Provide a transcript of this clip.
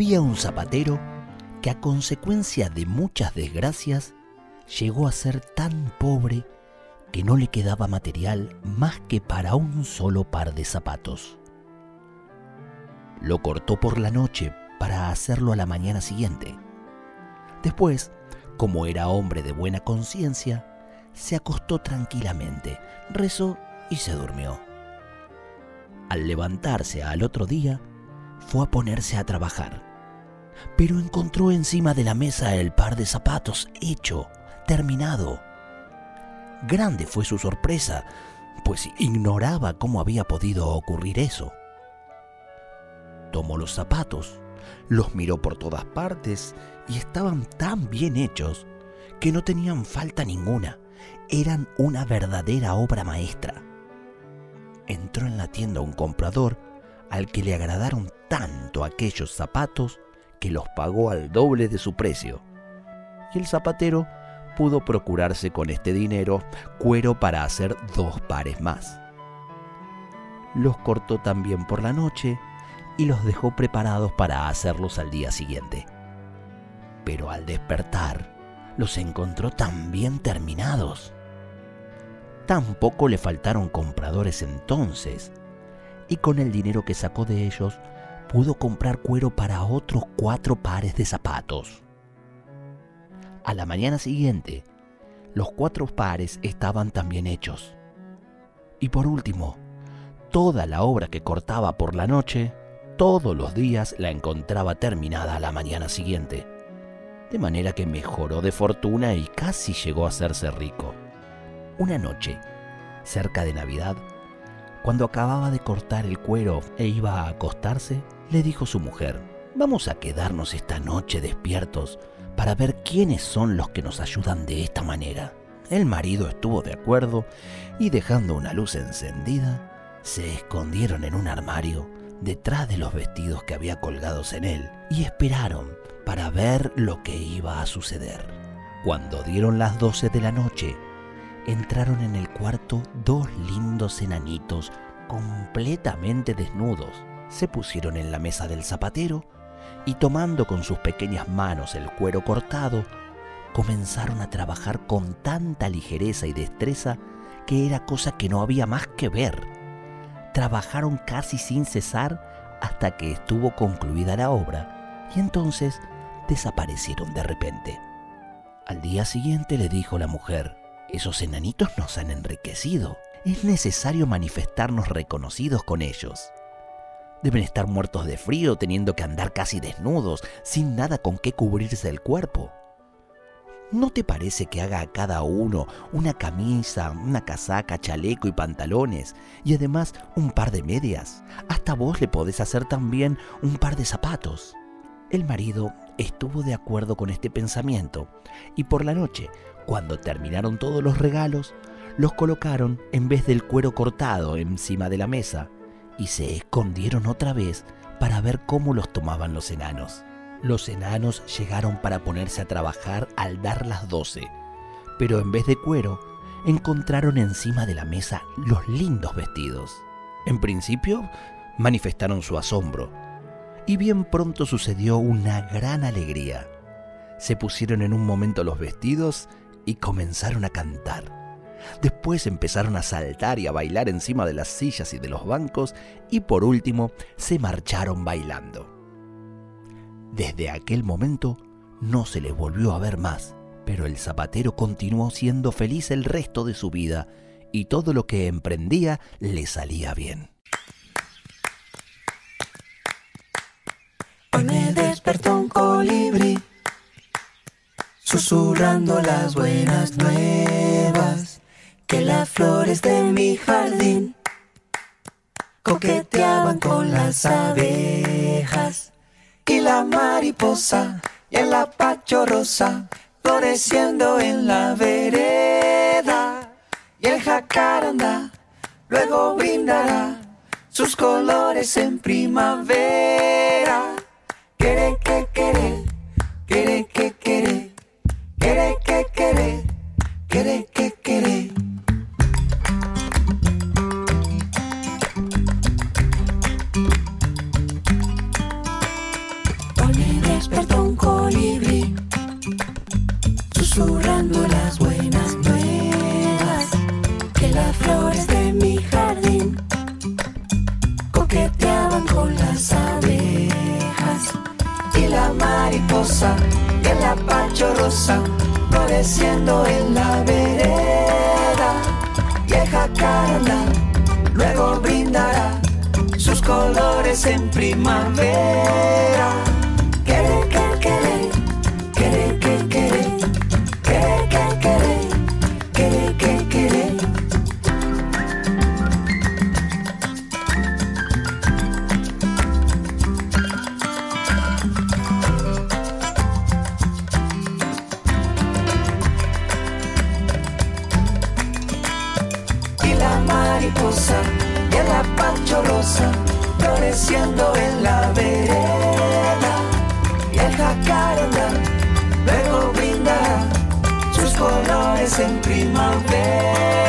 Había un zapatero que a consecuencia de muchas desgracias llegó a ser tan pobre que no le quedaba material más que para un solo par de zapatos. Lo cortó por la noche para hacerlo a la mañana siguiente. Después, como era hombre de buena conciencia, se acostó tranquilamente, rezó y se durmió. Al levantarse al otro día, fue a ponerse a trabajar, pero encontró encima de la mesa el par de zapatos hecho, terminado. Grande fue su sorpresa, pues ignoraba cómo había podido ocurrir eso. Tomó los zapatos, los miró por todas partes y estaban tan bien hechos que no tenían falta ninguna. Eran una verdadera obra maestra. Entró en la tienda un comprador al que le agradaron tanto aquellos zapatos que los pagó al doble de su precio. Y el zapatero pudo procurarse con este dinero cuero para hacer dos pares más. Los cortó también por la noche y los dejó preparados para hacerlos al día siguiente. Pero al despertar, los encontró tan bien terminados. Tampoco le faltaron compradores entonces, y con el dinero que sacó de ellos, pudo comprar cuero para otros cuatro pares de zapatos. A la mañana siguiente, los cuatro pares estaban también hechos. Y por último, toda la obra que cortaba por la noche, todos los días la encontraba terminada a la mañana siguiente. De manera que mejoró de fortuna y casi llegó a hacerse rico. Una noche, cerca de Navidad, cuando acababa de cortar el cuero e iba a acostarse, le dijo su mujer, vamos a quedarnos esta noche despiertos para ver quiénes son los que nos ayudan de esta manera. El marido estuvo de acuerdo y dejando una luz encendida, se escondieron en un armario detrás de los vestidos que había colgados en él y esperaron para ver lo que iba a suceder. Cuando dieron las doce de la noche, entraron en el cuarto dos lindos enanitos completamente desnudos. Se pusieron en la mesa del zapatero y tomando con sus pequeñas manos el cuero cortado, comenzaron a trabajar con tanta ligereza y destreza que era cosa que no había más que ver. Trabajaron casi sin cesar hasta que estuvo concluida la obra y entonces desaparecieron de repente. Al día siguiente le dijo la mujer, esos enanitos nos han enriquecido. Es necesario manifestarnos reconocidos con ellos. Deben estar muertos de frío teniendo que andar casi desnudos, sin nada con qué cubrirse el cuerpo. ¿No te parece que haga a cada uno una camisa, una casaca, chaleco y pantalones, y además un par de medias? Hasta vos le podés hacer también un par de zapatos. El marido estuvo de acuerdo con este pensamiento, y por la noche, cuando terminaron todos los regalos, los colocaron en vez del cuero cortado encima de la mesa, y se escondieron otra vez para ver cómo los tomaban los enanos. Los enanos llegaron para ponerse a trabajar al dar las doce, pero en vez de cuero, encontraron encima de la mesa los lindos vestidos. En principio, manifestaron su asombro, y bien pronto sucedió una gran alegría. Se pusieron en un momento los vestidos y comenzaron a cantar. Después empezaron a saltar y a bailar encima de las sillas y de los bancos y por último se marcharon bailando. Desde aquel momento no se les volvió a ver más, pero el zapatero continuó siendo feliz el resto de su vida y todo lo que emprendía le salía bien. Susurrando las buenas nuevas. Que las flores de mi jardín. Coqueteaban con las abejas. Y la mariposa y el apacho rosa floreciendo en la vereda. Y el jacaranda luego brindará sus colores en primavera. Quere que quere, rosa floreciendo en la vereda y el jacaranda luego brindará sus colores en primavera. Rosa floreciendo en la vereda y el jacaranda luego brindará sus colores en primavera.